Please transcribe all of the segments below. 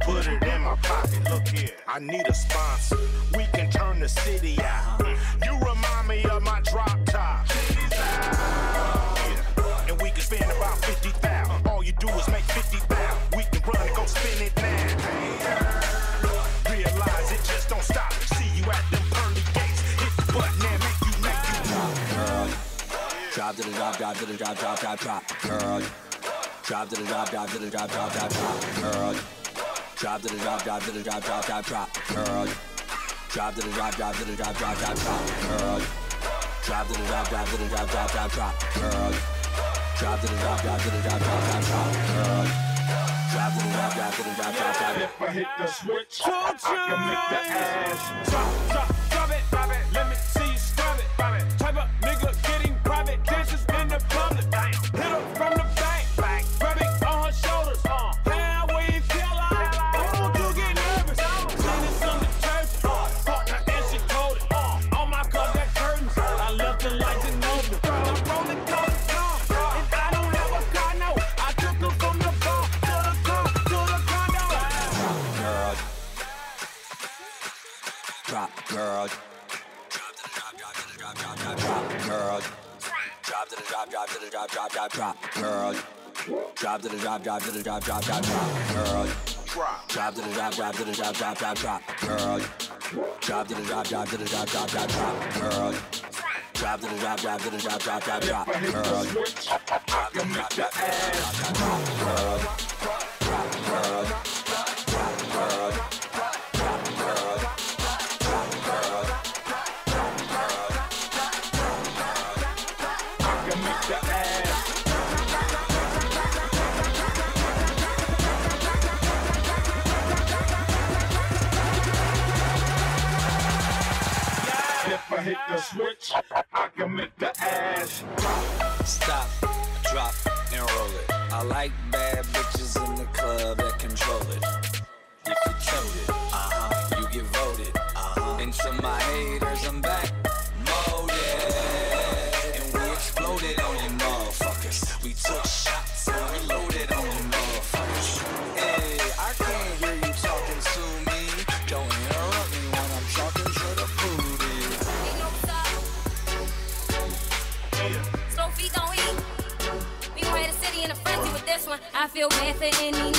put it in my pocket. Look here, I need a sponsor. We can turn the city out. You remind me of my drop top. Yeah. And we can spend about 50,000. All you do is make 50,000. We can run and go spin it now. Realize it just don't stop. See you at them pearly gates. Hit the button and make you, make you. girl. Drop to the drop, drop to the drop, drop, drop, drop, girl. Drop to the drop, drop to the drop, drop, drop, drop, girl. Drop to the drop, drop to the drop, drop, drop, drop, girl. Drop to the drop, drop to the drop, drop, drop, drop, girl. Drop to the drop, drop to the drop, drop, drop, drop, girl. Drop to the drop, drop to the drop, drop, drop, drop, girl. Drop to the drop, drop to the drop, drop, drop, drop. If I hit the switch, I can make the ass Drop, drop, drop, drop to the drop, drop, drop, drop, girl. Drop to the drop, drop to the drop, drop, drop, drop, girl. Drop. Drop to the drop, drop to the drop, drop, drop, drop, girl. Drop to the drop, drop to the drop, drop, drop, drop, girl. Drop to the drop, drop to the drop, drop, drop, drop, If I hit the girl. switch, I can make the ass I hit the switch, I can make the ass Stop, drop, and roll it. I like bad bitches in the club that control it. If you told it, uh huh, you get voted. Uh huh. And to my haters, feel bad for any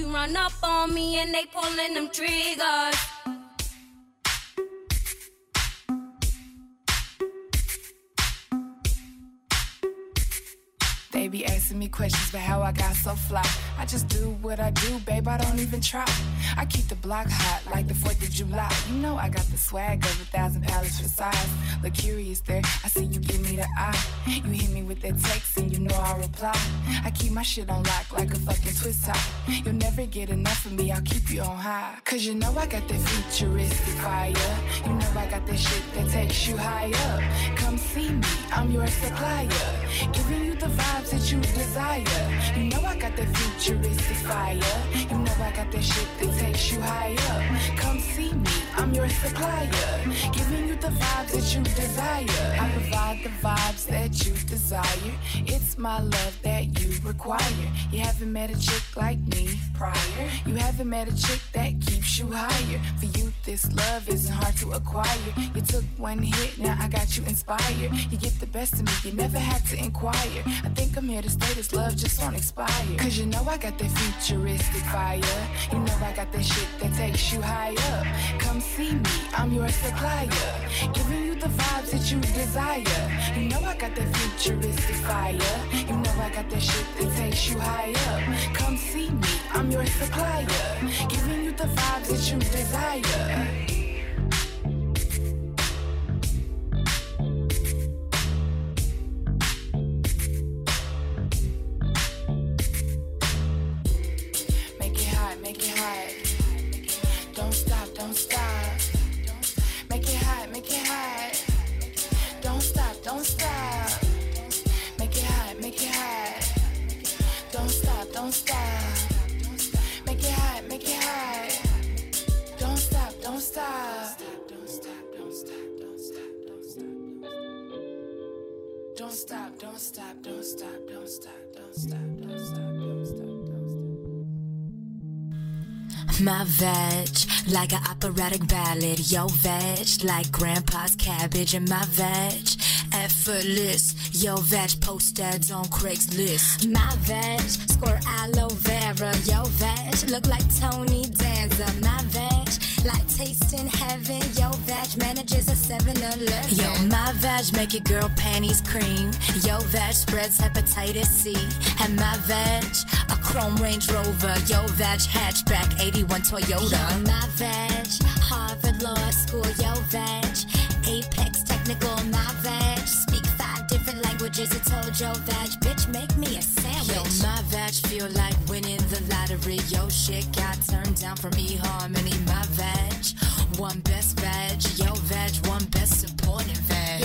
to run up on me and they pulling them triggers. Be asking me questions about how I got so fly. I just do what I do, babe. I don't even try. I keep the block hot like the 4th of July. You know I got the swag of a thousand pallets for size. Look curious there, I see you give me the eye. You hit me with that text and you know I reply. I keep my shit on lock like a fucking twist top. You'll never get enough of me, I'll keep you on high. Cause you know I got that futuristic fire. You know I got that shit that takes you high up. Come see me, I'm your supplier. Giving you the vibes that you desire. You know I got that futuristic fire. You know I got that shit that takes you higher. Come see I'm your supplier. Giving you the vibes that you desire. I provide the vibes that you desire. It's my love that you require. You haven't met a chick like me prior. You haven't met a chick that keeps you higher. For you, this love isn't hard to acquire. You took one hit, now I got you inspired. You get the best of me, you never had to inquire. I think I'm here to stay, this love just won't expire. Cause you know I got that futuristic fire. You know I got that shit that takes you higher. Come see me, I'm your supplier. Giving you the vibes that you desire. You know I got that futuristic fire. You know I got that shit that takes you higher. Come see me, I'm your supplier. Giving you the vibes that you desire. Stop, don't stop, don't stop, don't stop, don't stop, don't stop, don't stop, don't stop. My veg, like an operatic ballad. Yo, veg, like grandpa's cabbage. And my veg, effortless. Yo, veg, post ads on Craigslist. My veg, score aloe vera. Yo, veg, look like Tony Danza. My veg, like tasting heaven. Yo, veg, manages a 7 Eleven. Yo, my veg, make your girl panties cream. Yo, veg, spreads hepatitis C. And my veg, a chrome Range Rover. Yo, veg, hatchback 81 Toyota. Yo, my veg, Harvard Law School. Yo, veg, Apex Technical. My five I told yo, veg, bitch, make me a sandwich. Yo, my veg feel like winning the lottery. Yo, shit got turned down from eHarmony. My veg, one best veg. Yo, veg, one best supporting veg.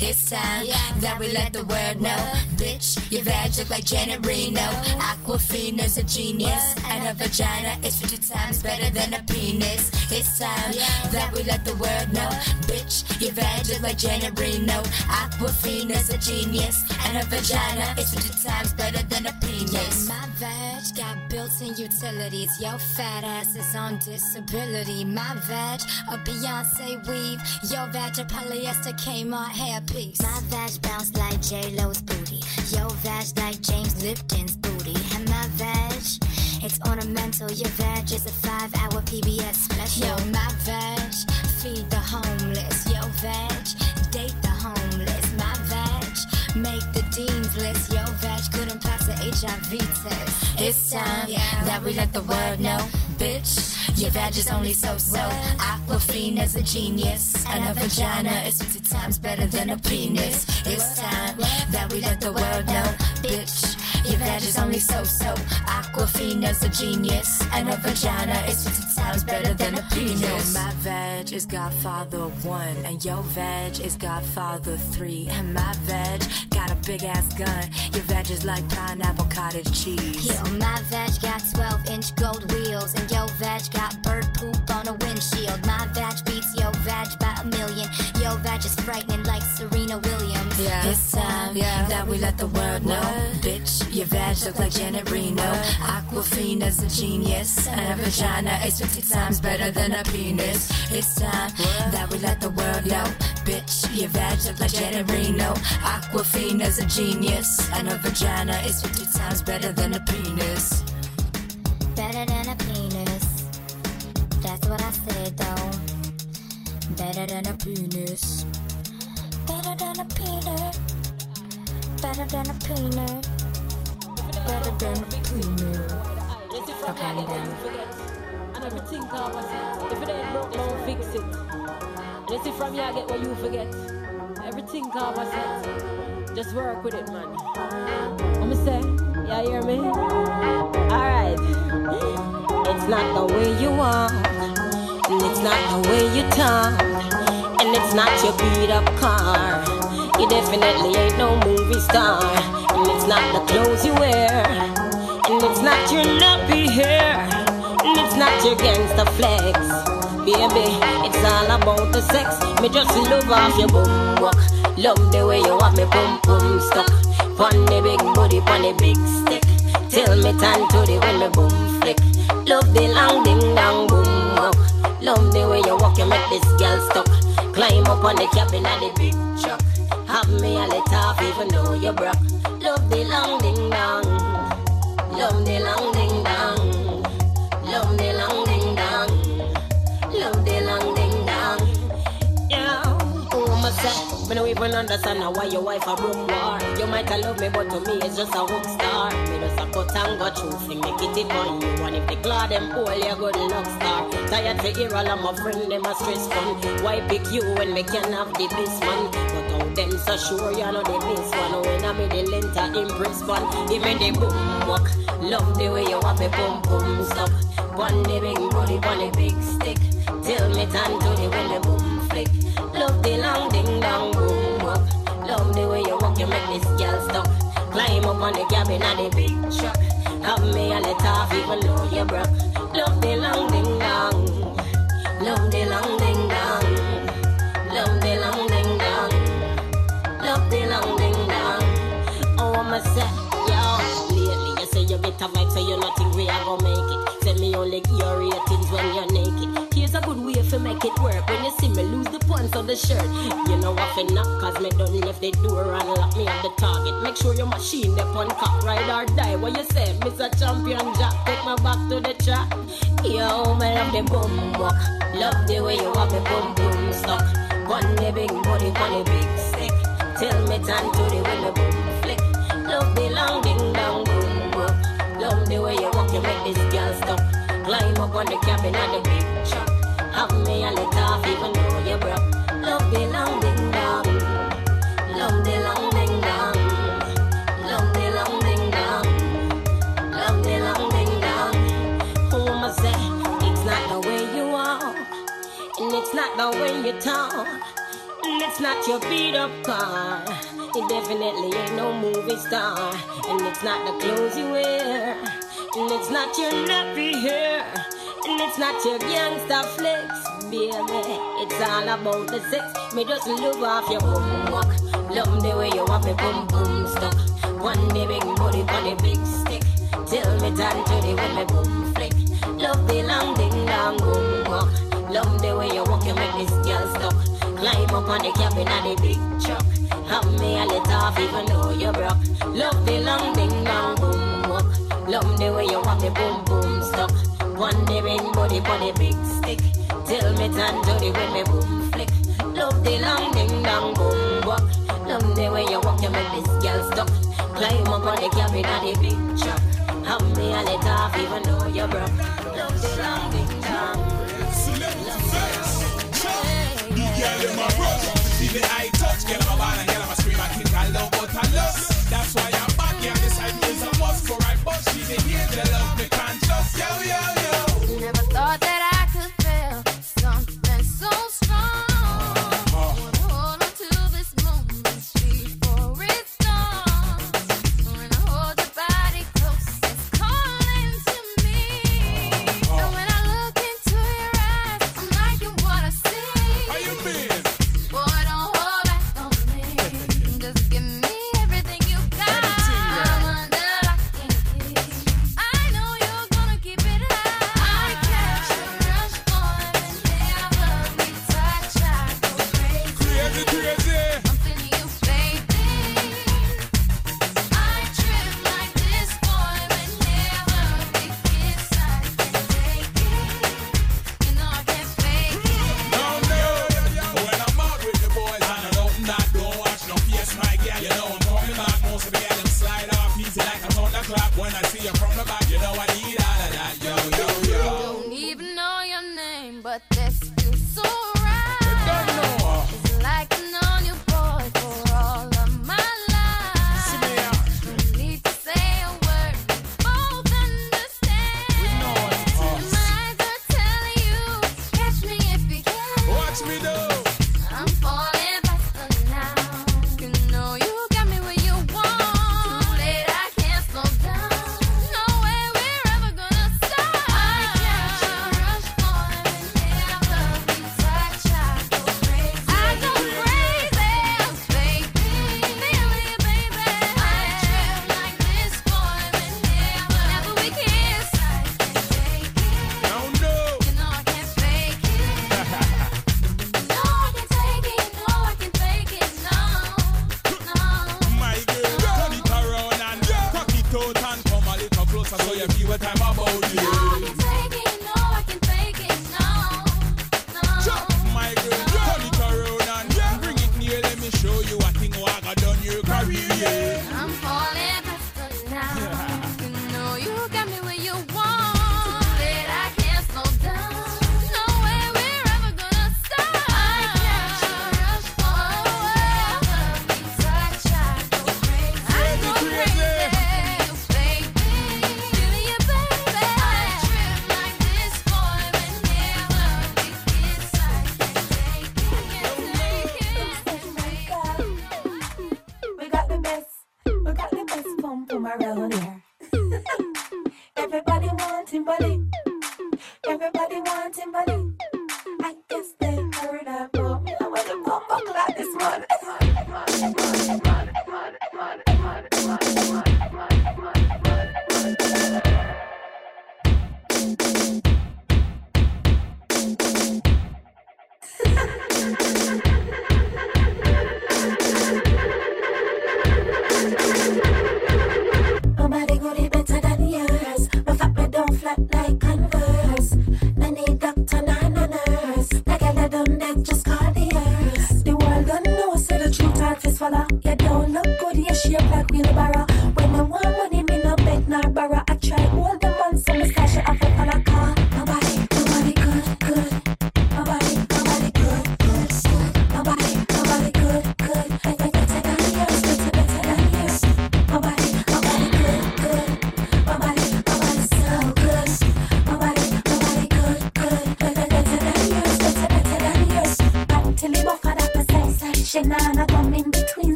It's time that we let the world know. Bitch, your vag look like Janet Reno. Aquafina's a genius. And her vagina is 50 times better than a penis. It's time that we let the world know. Bitch, your vag look like Janet Reno. Aquafina's a genius. And her vagina is 50 times better than a penis. my vag got built-in utilities. Yo, fat ass is on disability. My vag, a Beyonce weave. Yo, vag, a polyester Kmart hairpiece. My vag bounce like J Lo's booty. Yo vag like James Lipton's booty. And my vag, It's ornamental. Your veg is a five-hour PBS special. Yo, my veg, feed the homeless. Yo, veg, date the homeless. My veg, make the dean's list. Yo, veg, couldn't pass the HIV test. It's time yeah. that we let the world know, bitch. Your veg is only so-so. Aquafina is a genius, and a vagina is 50 times better than a penis. It's time that we let the world know, bitch. Your veg is only so-so. Aquafina's a genius, and a vagina is 50 times better than a penis. my veg is Godfather 1, and your veg is Godfather 3. And my veg got a big ass gun. Your veg is like pineapple cottage cheese. Yo, my veg got 12 inch gold wheels, and your veg got bird poop on a windshield. My veg beats your veg by a million. Your veg is frightening like Serena Williams. Yeah. It's time Yeah. that we let the world know. Bitch, your veg look like Janet Reno. Aquafina's a genius, and a vagina is 50 times better than a penis. It's time that we let the world know. Bitch, your veg look like Janet Reno. Aquafina's a genius, and a vagina is 50 times better than a penis. Better than a penis. That's what I said though. Better than a penis. Better than a penis. Better than a penis. Better than a penis. Okay, done. And everything come myself. If it ain't broke, don't fix it. And you see from here I get what you forget. Everything come myself. Just work with it, man. Me say? Yeah, hear me? Alright. It's not the way you walk. And it's not the way you talk. And it's not your beat up car. You definitely ain't no movie star. And it's not the clothes you wear. And it's not your nappy hair. And it's not your gangster flex. Baby, it's all about the sex. Me just love off your boom walk. Love the way you have me boom boom stuck. Pon the big booty, pon the big stick. Till me turn to the when me boom flick. Love the long ding dong boom walk. Love the way you walk, you make this girl stuck. Climb up on the cabin of the big truck. Have me a let off even though you're broke. Love the long ding dong. Love the long ding dong. Me no even understand why your wife a broke war. You might a love me, but to me it's just a hook star. Me just a cut and go through, fling me kitty on you. And if they claw them pull, you good luck star. Tired to hear all of my friend them a stress fun. Why pick you when me can have the best man? But how them so sure you know the best one. When I'm in the length of impress fun, give me the boom walk. Love the way you have me boom boom stop. One the big booty, one big stick. Till me turn to the when the boom flick. Love the long ding dong you walk, you make this girl stop. Climb up on the cabin of the big truck. Have me a let off even though you broke. Love the long ding dong. Love the long ding dong. Love the long ding dong. Love the long ding dong. Oh, I'ma say, yo, lately you say you a vibe, so you not think we gonna make it. Say me only your ratings when you're naked. A good way to make it work. When you see me lose the pants of the shirt, you know what for knock, cause me done left the door and lock me at the target. Make sure your machine the on cock, ride or die. What you say, Mr. Champion Jack, take me back to the track. Yo, me love the boom walk. Love the way you have me boom boom stuck. One the big body, one the big stick. Till me turn to the when the boom flick. Love the long ding dong boom walk. Love the way you walk, you make this girl stop. Climb up on the cabin of the big truck. Have me a let off even though you're broke. Love the long ding dong. Love the long ding dong. Love the long ding dong. Love the long ding dong. Who am I say? It's not the way you walk. And it's not the way you talk. And it's not your beat up car. It definitely ain't no movie star. And it's not the clothes you wear. And it's not your nappy hair it's not your gangsta flex, baby. It's all about the sex. Me just love off your boom walk. Love the way you want me boom boom stuck. One day big body on a big stick. Till me turn to the way me boom flick. Love the long ding dong boom walk. Love the way you walk, you make this girl stuck. Climb up on the cabin on the big truck. Have me a little off even though you broke. Love the long ding dong boom walk. Love the way you want me boom boom stuck. One day Wondering body for the big stick. tell me turn to the way me boom flick. Love the long ding dong boom walk. Love the way you walk, you make this girl stuck. Climb up on the cabin of the big truck. Have me a let off even though you're broke. Love the long ding dong. Select the. You girl in my brother. See the high touch, get on my body, get on my scream, I kick, I love, but I love. That's why I'm back here, this I is a must for I, but she's a angel of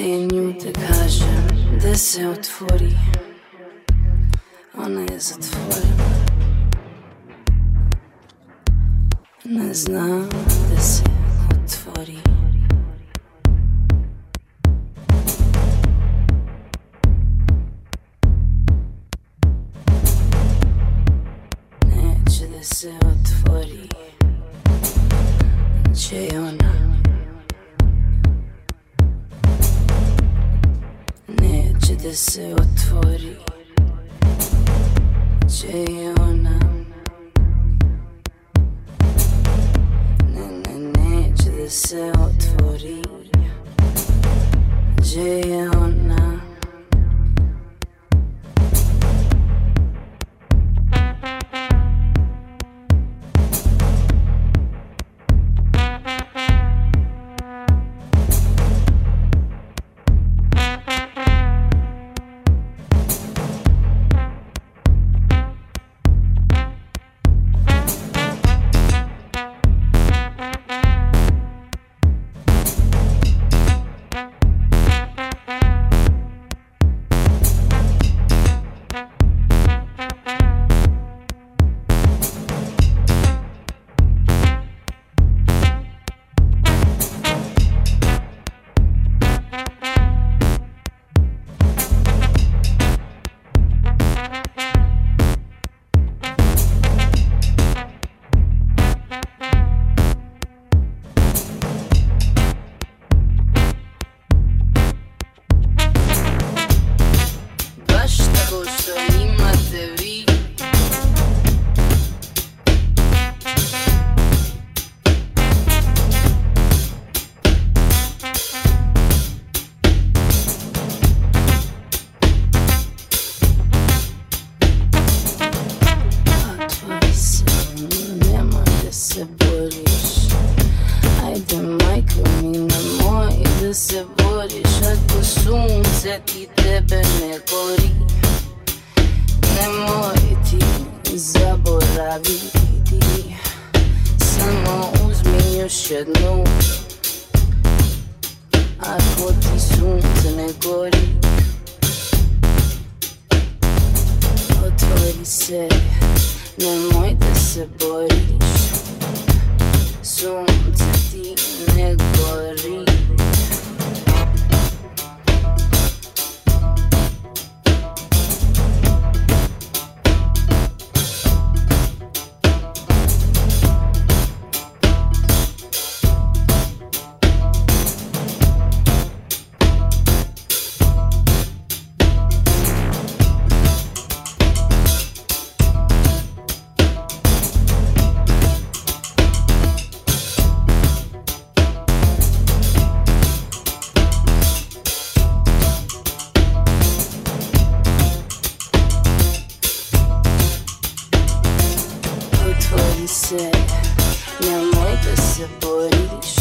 Tenho da caixa da céu de fúria, honesta de fora, mas nada sei. Se boriš Ako sunce ti tebe ne gori. Nemoj ti zaboraviti Samo uzmi još jednu. Ako ti sunce ne gori Otvori se, nemoj da se boriš. Sunce ti ne gori você é muito sabores.